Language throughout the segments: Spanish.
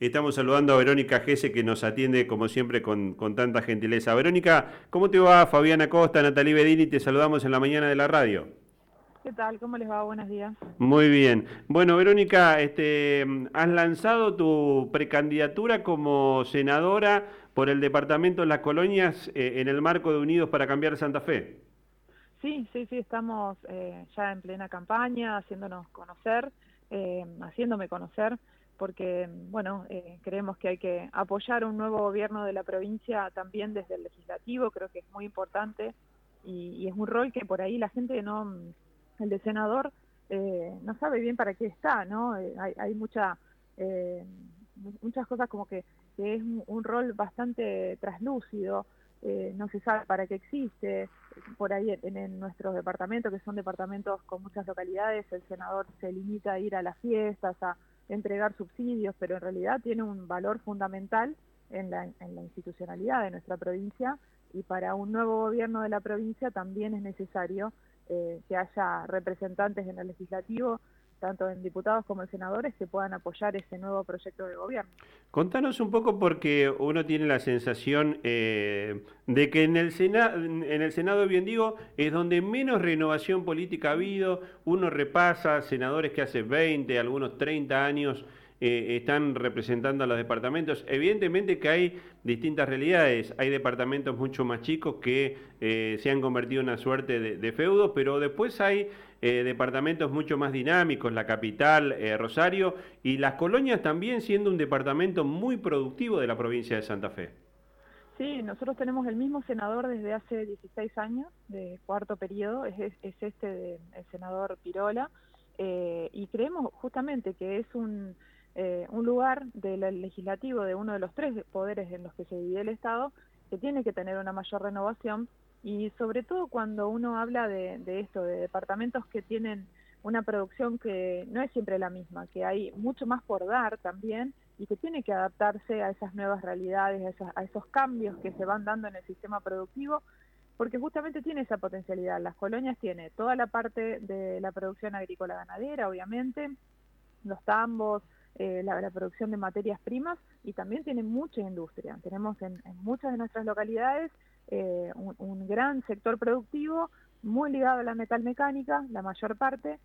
Estamos saludando a Verónica Gese que nos atiende como siempre con, tanta gentileza. Verónica, ¿cómo te va? Fabiana Costa, Natalie Bedini, te saludamos en la mañana de la radio. ¿Qué tal? ¿Cómo les va? Buenos días. Muy bien. Bueno, Verónica, este, has lanzado tu precandidatura como senadora por el Departamento de las Colonias eh, en el marco de Unidos para Cambiar Santa Fe. Sí, sí, sí, estamos eh, ya en plena campaña, haciéndonos conocer, eh, haciéndome conocer porque bueno, eh, creemos que hay que apoyar un nuevo gobierno de la provincia también desde el legislativo, creo que es muy importante y, es un rol que por ahí la gente no, el de senador eh, no sabe bien para qué está, ¿no? Eh, hay, hay mucha, muchas cosas como que, es un, rol bastante traslúcido, no se sabe para qué existe, por ahí en, en, nuestros departamentos, que son departamentos con muchas localidades, el senador se limita a ir a las fiestas, a entregar subsidios, pero en realidad tiene un valor fundamental en la, en la institucionalidad de nuestra provincia y para un nuevo gobierno de la provincia también es necesario eh, que haya representantes en el legislativo tanto en diputados como en senadores, que puedan apoyar ese nuevo proyecto de gobierno. Contanos un poco porque uno tiene la sensación eh, de que en el, Senado, en el Senado, bien digo, es donde menos renovación política ha habido, uno repasa senadores que hace 20, algunos 30 años eh, están representando a los departamentos. Evidentemente que hay distintas realidades. Hay departamentos mucho más chicos que eh, se han convertido en una suerte de, feudo, pero después hay eh, departamentos mucho más dinámicos, la capital, Rosario, y las colonias también siendo un departamento muy productivo de la provincia de Santa Fe. Sí, nosotros tenemos el mismo senador desde hace 16 años, de cuarto periodo, es, es este el senador Pirola, y creemos justamente que es un eh, un lugar del legislativo de uno de los tres poderes en los que se divide el Estado que tiene que tener una mayor renovación y sobre todo cuando uno habla de, esto, de departamentos que tienen una producción que no es siempre la misma, que hay mucho más por dar también y que tiene que adaptarse a esas nuevas realidades, a, a esos cambios que se van dando en el sistema productivo, porque justamente tiene esa potencialidad. Las colonias tiene toda la parte de la producción agrícola ganadera, obviamente, los tambos, eh, la, producción de materias primas y también tiene mucha industria. Tenemos en, muchas de nuestras localidades eh, un, gran sector productivo muy ligado a la metalmecánica, la mayor parte,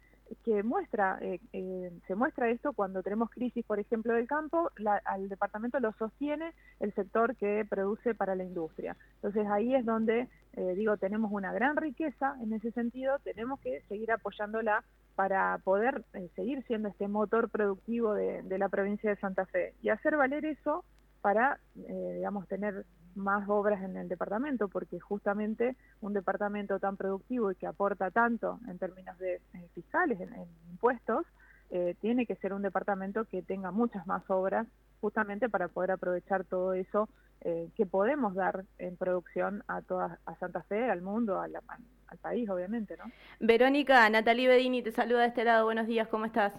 que muestra, eh, se muestra esto cuando tenemos crisis, por ejemplo, del campo, al departamento lo sostiene el sector que produce para la industria. Entonces ahí es donde, digo, tenemos una gran riqueza en ese sentido, tenemos que seguir apoyándola para poder eh, seguir siendo este motor productivo de, la provincia de Santa Fe y hacer valer eso para, eh, digamos, tener más obras en el departamento, porque justamente un departamento tan productivo y que aporta tanto en términos de eh, fiscales, en, impuestos, tiene que ser un departamento que tenga muchas más obras justamente para poder aprovechar todo eso que podemos dar en producción a toda a Santa Fe, al mundo, a la, al país, obviamente, ¿no? Verónica, Natalie Bedini te saluda de este lado. Buenos días, ¿cómo estás?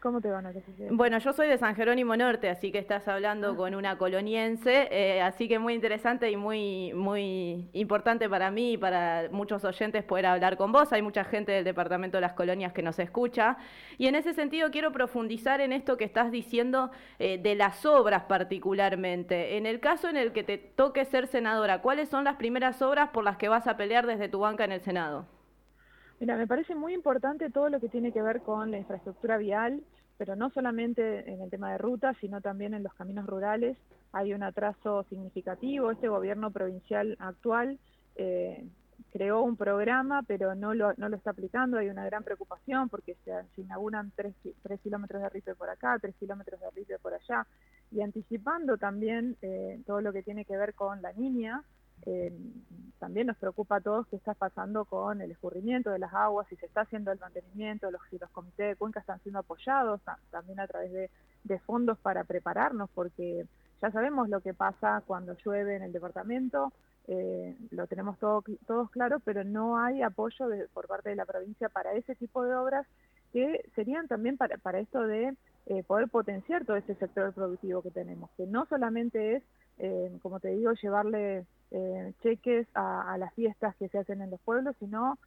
¿Cómo te van a Bueno, yo soy de San Jerónimo Norte, así que estás hablando ah. con una coloniense, eh, así que muy interesante y muy, muy importante para mí y para muchos oyentes poder hablar con vos. Hay mucha gente del Departamento de las Colonias que nos escucha. Y en ese sentido quiero profundizar en esto que estás diciendo eh, de las obras particularmente. En el caso en el que te toque ser senadora, ¿cuáles son las primeras obras por las que vas a pelear desde tu banca en el Senado? Mira, me parece muy importante todo lo que tiene que ver con la infraestructura vial, pero no solamente en el tema de rutas, sino también en los caminos rurales. Hay un atraso significativo. Este gobierno provincial actual eh, creó un programa, pero no lo, no lo está aplicando. Hay una gran preocupación porque se, inauguran tres, kilómetros de ripe por acá, tres kilómetros de ripe por allá. Y anticipando también eh, todo lo que tiene que ver con la niña, eh, también nos preocupa a todos qué está pasando con el escurrimiento de las aguas, si se está haciendo el mantenimiento, los, si los comités de cuenca están siendo apoyados también a través de, fondos para prepararnos, porque ya sabemos lo que pasa cuando llueve en el departamento, eh, lo tenemos todo, todos claro, pero no hay apoyo por parte de la provincia para ese tipo de obras que serían también para, para esto de eh, poder potenciar todo ese sector productivo que tenemos, que no solamente es, como te digo, llevarle eh, cheques a, las fiestas que se hacen en los pueblos, sino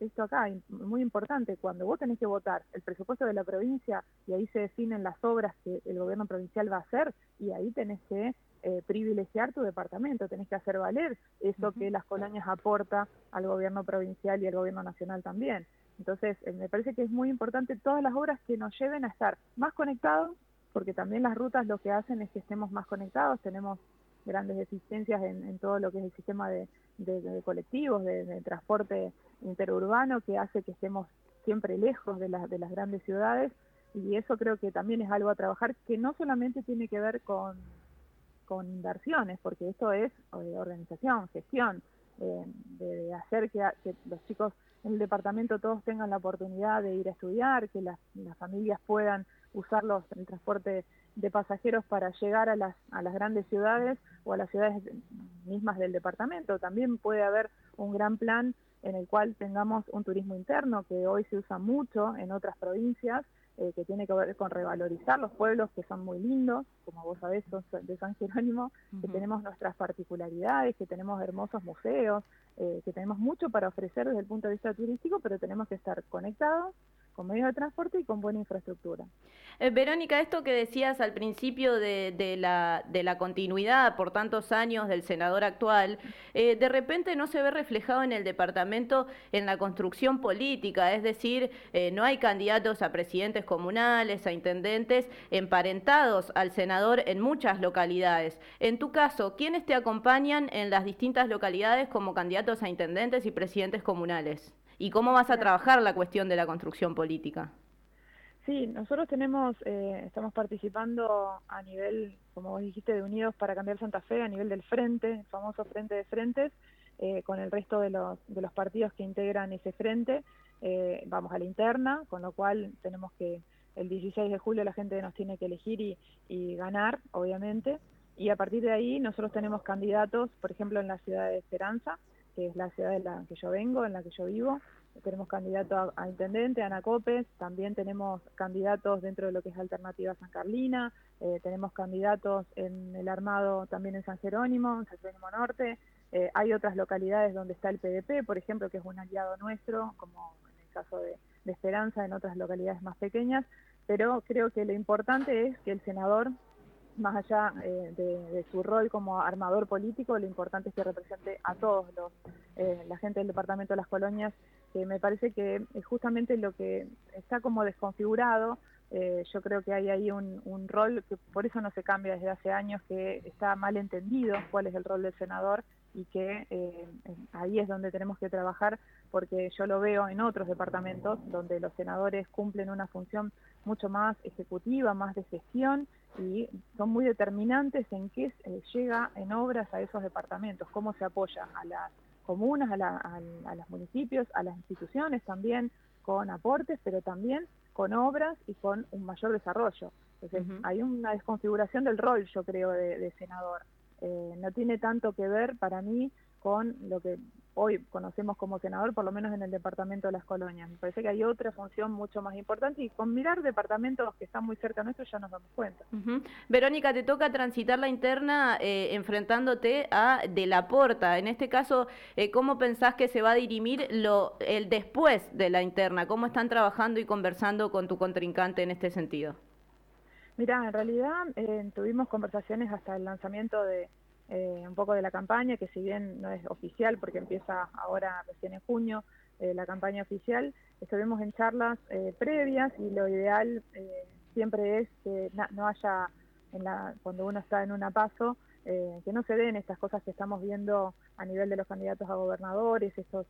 esto acá, muy importante, cuando vos tenés que votar el presupuesto de la provincia y ahí se definen las obras que el gobierno provincial va a hacer y ahí tenés que eh, privilegiar tu departamento, tenés que hacer valer eso que las colonias aporta al gobierno provincial y al gobierno nacional también. Entonces, eh, me parece que es muy importante todas las obras que nos lleven a estar más conectados, porque también las rutas lo que hacen es que estemos más conectados, tenemos grandes deficiencias en, todo lo que es el sistema de, colectivos, de, transporte interurbano, que hace que estemos siempre lejos de, de las grandes ciudades, y eso creo que también es algo a trabajar que no solamente tiene que ver con inversiones, porque esto es eh, organización, gestión, eh, de, hacer que, los chicos en el departamento todos tengan la oportunidad de ir a estudiar, que las, familias puedan usar los, el transporte de pasajeros para llegar a las, a las grandes ciudades o a las ciudades mismas del departamento. También puede haber un gran plan en el cual tengamos un turismo interno que hoy se usa mucho en otras provincias eh, que tiene que ver con revalorizar los pueblos que son muy lindos, como vos sabés, son de San Jerónimo, que tenemos nuestras particularidades, que tenemos hermosos museos, eh, que tenemos mucho para ofrecer desde el punto de vista turístico, pero tenemos que estar conectados con medios de transporte y con buena infraestructura. Eh, Verónica, esto que decías al principio de, la, continuidad por tantos años del senador actual, eh, de repente no se ve reflejado en el departamento en la construcción política, es decir, eh, no hay candidatos a presidentes comunales, a intendentes emparentados al senador en muchas localidades. En tu caso, ¿quiénes te acompañan en las distintas localidades como candidatos a intendentes y presidentes comunales? ¿Y cómo vas a trabajar la cuestión de la construcción política? Sí, nosotros tenemos, eh, estamos participando a nivel, como vos dijiste, de Unidos para Cambiar Santa Fe, a nivel del frente, el famoso frente de frentes, eh, con el resto de los, de los partidos que integran ese frente. Eh, vamos a la interna, con lo cual tenemos que el 16 de julio la gente nos tiene que elegir y, y ganar, obviamente. Y a partir de ahí nosotros tenemos candidatos, por ejemplo, en la ciudad de Esperanza, que es la ciudad en la que yo vengo, en la que yo vivo. Tenemos candidato a, intendente, Ana Copes, también tenemos candidatos dentro de lo que es Alternativa San Carlina, eh, tenemos candidatos en el armado también en San Jerónimo, en San Jerónimo Norte, eh, hay otras localidades donde está el PDP, por ejemplo, que es un aliado nuestro, como en el caso de, de Esperanza, en otras localidades más pequeñas, pero creo que lo importante es que el senador más allá eh, de, su rol como armador político, lo importante es que represente a todos los eh, la gente del departamento de las colonias, que me parece que es justamente lo que está como desconfigurado. Eh, yo creo que hay ahí un, un, rol que por eso no se cambia desde hace años, que está mal entendido cuál es el rol del senador y que ahí es donde tenemos que trabajar porque yo lo veo en otros departamentos donde los senadores cumplen una función mucho más ejecutiva, más de gestión y son muy determinantes en qué eh, llega en obras a esos departamentos, cómo se apoya a las comunas, a, los municipios, a las instituciones también con aportes, pero también con obras y con un mayor desarrollo. Entonces, hay una desconfiguración del rol, yo creo, de, senador. Eh, no tiene tanto que ver para mí con lo que hoy conocemos como senador, por lo menos en el departamento de las colonias. Me parece que hay otra función mucho más importante y con mirar departamentos que están muy cerca nuestro ya nos damos cuenta. Verónica, te toca transitar la interna eh, enfrentándote a De la Porta. En este caso, eh, ¿cómo pensás que se va a dirimir lo, el después de la interna? ¿Cómo están trabajando y conversando con tu contrincante en este sentido? Mira, en realidad eh, tuvimos conversaciones hasta el lanzamiento de eh, un poco de la campaña, que si bien no es oficial porque empieza ahora recién en junio eh, la campaña oficial, estuvimos en charlas eh, previas y lo ideal siempre es que no haya, en la, cuando uno está en una paso, que no se den estas cosas que estamos viendo a nivel de los candidatos a gobernadores, estos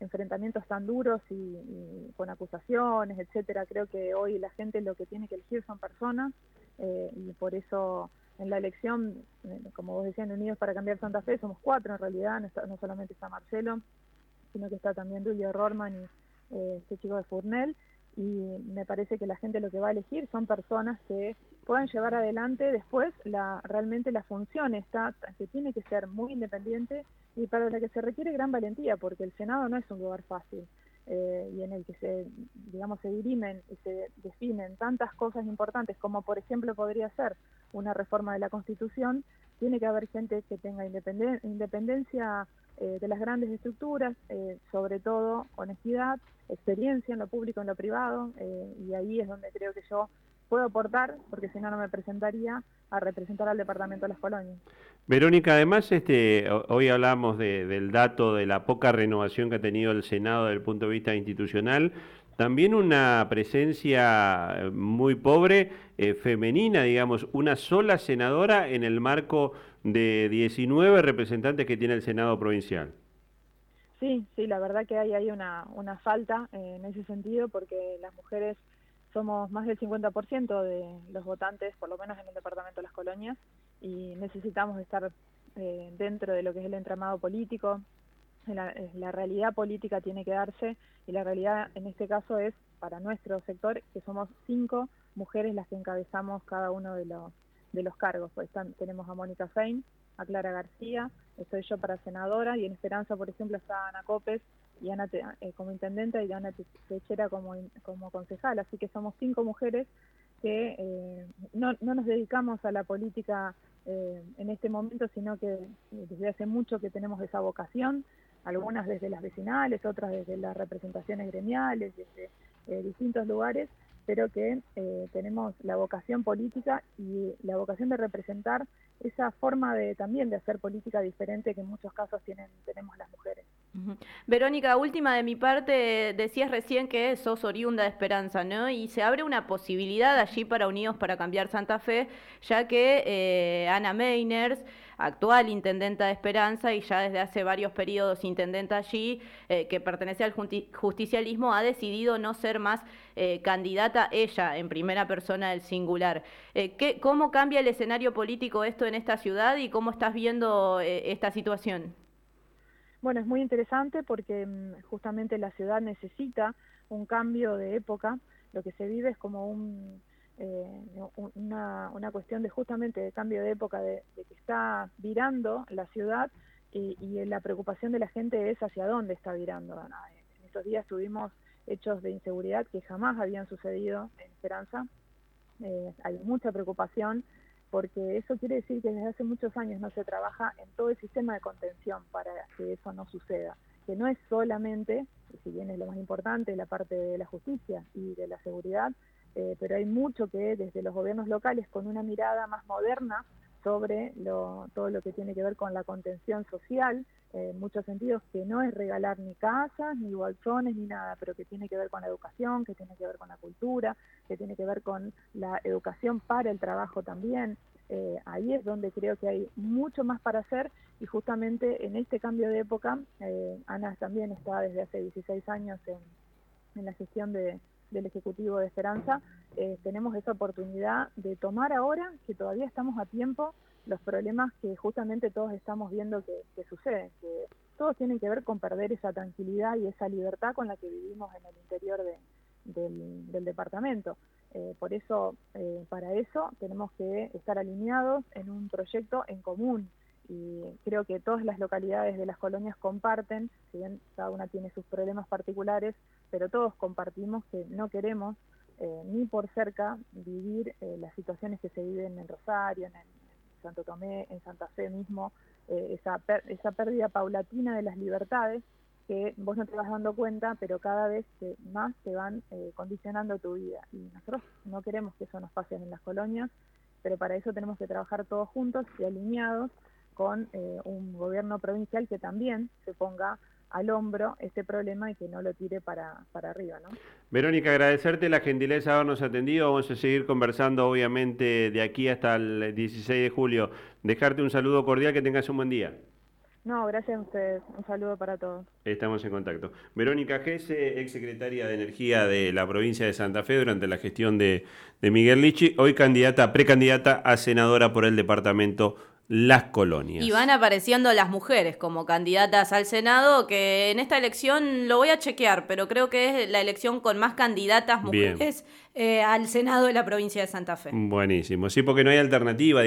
enfrentamientos tan duros y, con acusaciones, etcétera. Creo que hoy la gente lo que tiene que elegir son personas y por eso en la elección, eh, como vos decías, Unidos para Cambiar Santa Fe, somos cuatro en realidad, no, solamente está Marcelo, sino que está también Julio Rorman y eh, este chico de Furnel, y me parece que la gente lo que va a elegir son personas que puedan llevar adelante después la realmente la función está que tiene que ser muy independiente y para la que se requiere gran valentía porque el Senado no es un lugar fácil eh, y en el que se, digamos, se dirimen y se definen tantas cosas importantes como, por ejemplo, podría ser una reforma de la Constitución, tiene que haber gente que tenga independencia eh, de las grandes estructuras, eh, sobre todo honestidad, experiencia en lo público, en lo privado, eh, y ahí es donde creo que yo puedo aportar, porque si no, no me presentaría a representar al Departamento de las Colonias. Verónica, además, este, hoy hablamos del dato de la poca renovación que ha tenido el Senado desde el punto de vista institucional, también una presencia muy pobre femenina, digamos, una sola senadora en el marco de 19 representantes que tiene el Senado provincial. Sí, sí, la verdad que hay, hay una, una falta eh, en ese sentido porque las mujeres somos más del 50% de los votantes, por lo menos en el Departamento de las Colonias, y necesitamos estar eh, dentro de lo que es el entramado político. La, eh, la, realidad política tiene que darse y la realidad en este caso es para nuestro sector que somos cinco mujeres las que encabezamos cada uno de los de los cargos. Pues tenemos a Mónica Fein, a Clara García, estoy yo para senadora y en Esperanza, por ejemplo, está Ana Copes y Ana eh, como intendente y Ana Techera como, como concejal. Así que somos cinco mujeres que eh, no, no, nos dedicamos a la política eh, en este momento, sino que desde hace mucho que tenemos esa vocación, algunas desde las vecinales, otras desde las representaciones gremiales, desde distintos lugares, pero que eh, tenemos la vocación política y la vocación de representar esa forma de también de hacer política diferente que en muchos casos tienen tenemos las mujeres. Verónica, última de mi parte, decías recién que sos oriunda de Esperanza, ¿no? Y se abre una posibilidad allí para Unidos para Cambiar Santa Fe, ya que eh, Ana Meiners actual intendenta de Esperanza y ya desde hace varios periodos intendenta allí, eh, que pertenece al justicialismo, ha decidido no ser más eh, candidata ella en primera persona del singular. Eh, ¿qué, ¿Cómo cambia el escenario político esto en esta ciudad y cómo estás viendo esta situación? Bueno, es muy interesante porque mm, justamente la ciudad necesita un cambio de época. Lo que se vive es como un eh, una, una, cuestión de justamente de cambio de época, de, que está virando la ciudad y, la preocupación de la gente es hacia dónde está virando. En estos días tuvimos hechos de inseguridad que jamás habían sucedido en Esperanza. Eh, hay mucha preocupación porque eso quiere decir que desde hace muchos años no se trabaja en todo el sistema de contención para que eso no suceda, que no es solamente, si bien es lo más importante, la parte de la justicia y de la seguridad, eh, pero hay mucho que desde los gobiernos locales con una mirada más moderna sobre todo lo que tiene que ver con la contención social, en muchos sentidos, que no es regalar ni casas, ni bolsones, ni nada, pero que tiene que ver con la educación, que tiene que ver con la cultura, que tiene que ver con la educación para el trabajo también. Eh, ahí es donde creo que hay mucho más para hacer y justamente en este cambio de época, eh, Ana también está desde hace 16 años en la gestión de, del Ejecutivo de Esperanza, eh, tenemos esa oportunidad de tomar ahora, que todavía estamos a tiempo, los problemas que justamente todos estamos viendo que, suceden, que todos tienen que ver con perder esa tranquilidad y esa libertad con la que vivimos en el interior del, departamento. Eh, por eso, eh, para eso, tenemos que estar alineados en un proyecto en común, y creo que todas las localidades de las colonias comparten, si bien cada una tiene sus problemas particulares, pero todos compartimos que no queremos eh, ni por cerca vivir eh, las situaciones que se viven en Rosario, en, Santo Tomé, en Santa Fe mismo, eh, esa, esa pérdida paulatina de las libertades que vos no te vas dando cuenta, pero cada vez más te van condicionando tu vida. Y nosotros no queremos que eso nos pase en las colonias, pero para eso tenemos que trabajar todos juntos y alineados con eh, un gobierno provincial que también se ponga al hombro este problema y que no lo tire para, para arriba. ¿no? Verónica, agradecerte la gentileza de habernos atendido. Vamos a seguir conversando, obviamente, de aquí hasta el 16 de julio. Dejarte un saludo cordial, que tengas un buen día. No, gracias a ustedes. Un saludo para todos. Estamos en contacto. Verónica Gese, ex secretaria de Energía de la provincia de Santa Fe durante la gestión de, de Miguel Lichi, hoy candidata, precandidata a senadora por el departamento las colonias. Y van apareciendo las mujeres como candidatas al Senado, que en esta elección lo voy a chequear, pero creo que es la elección con más candidatas mujeres eh, al Senado de la provincia de Santa Fe. Buenísimo, sí, porque no hay alternativa, digamos.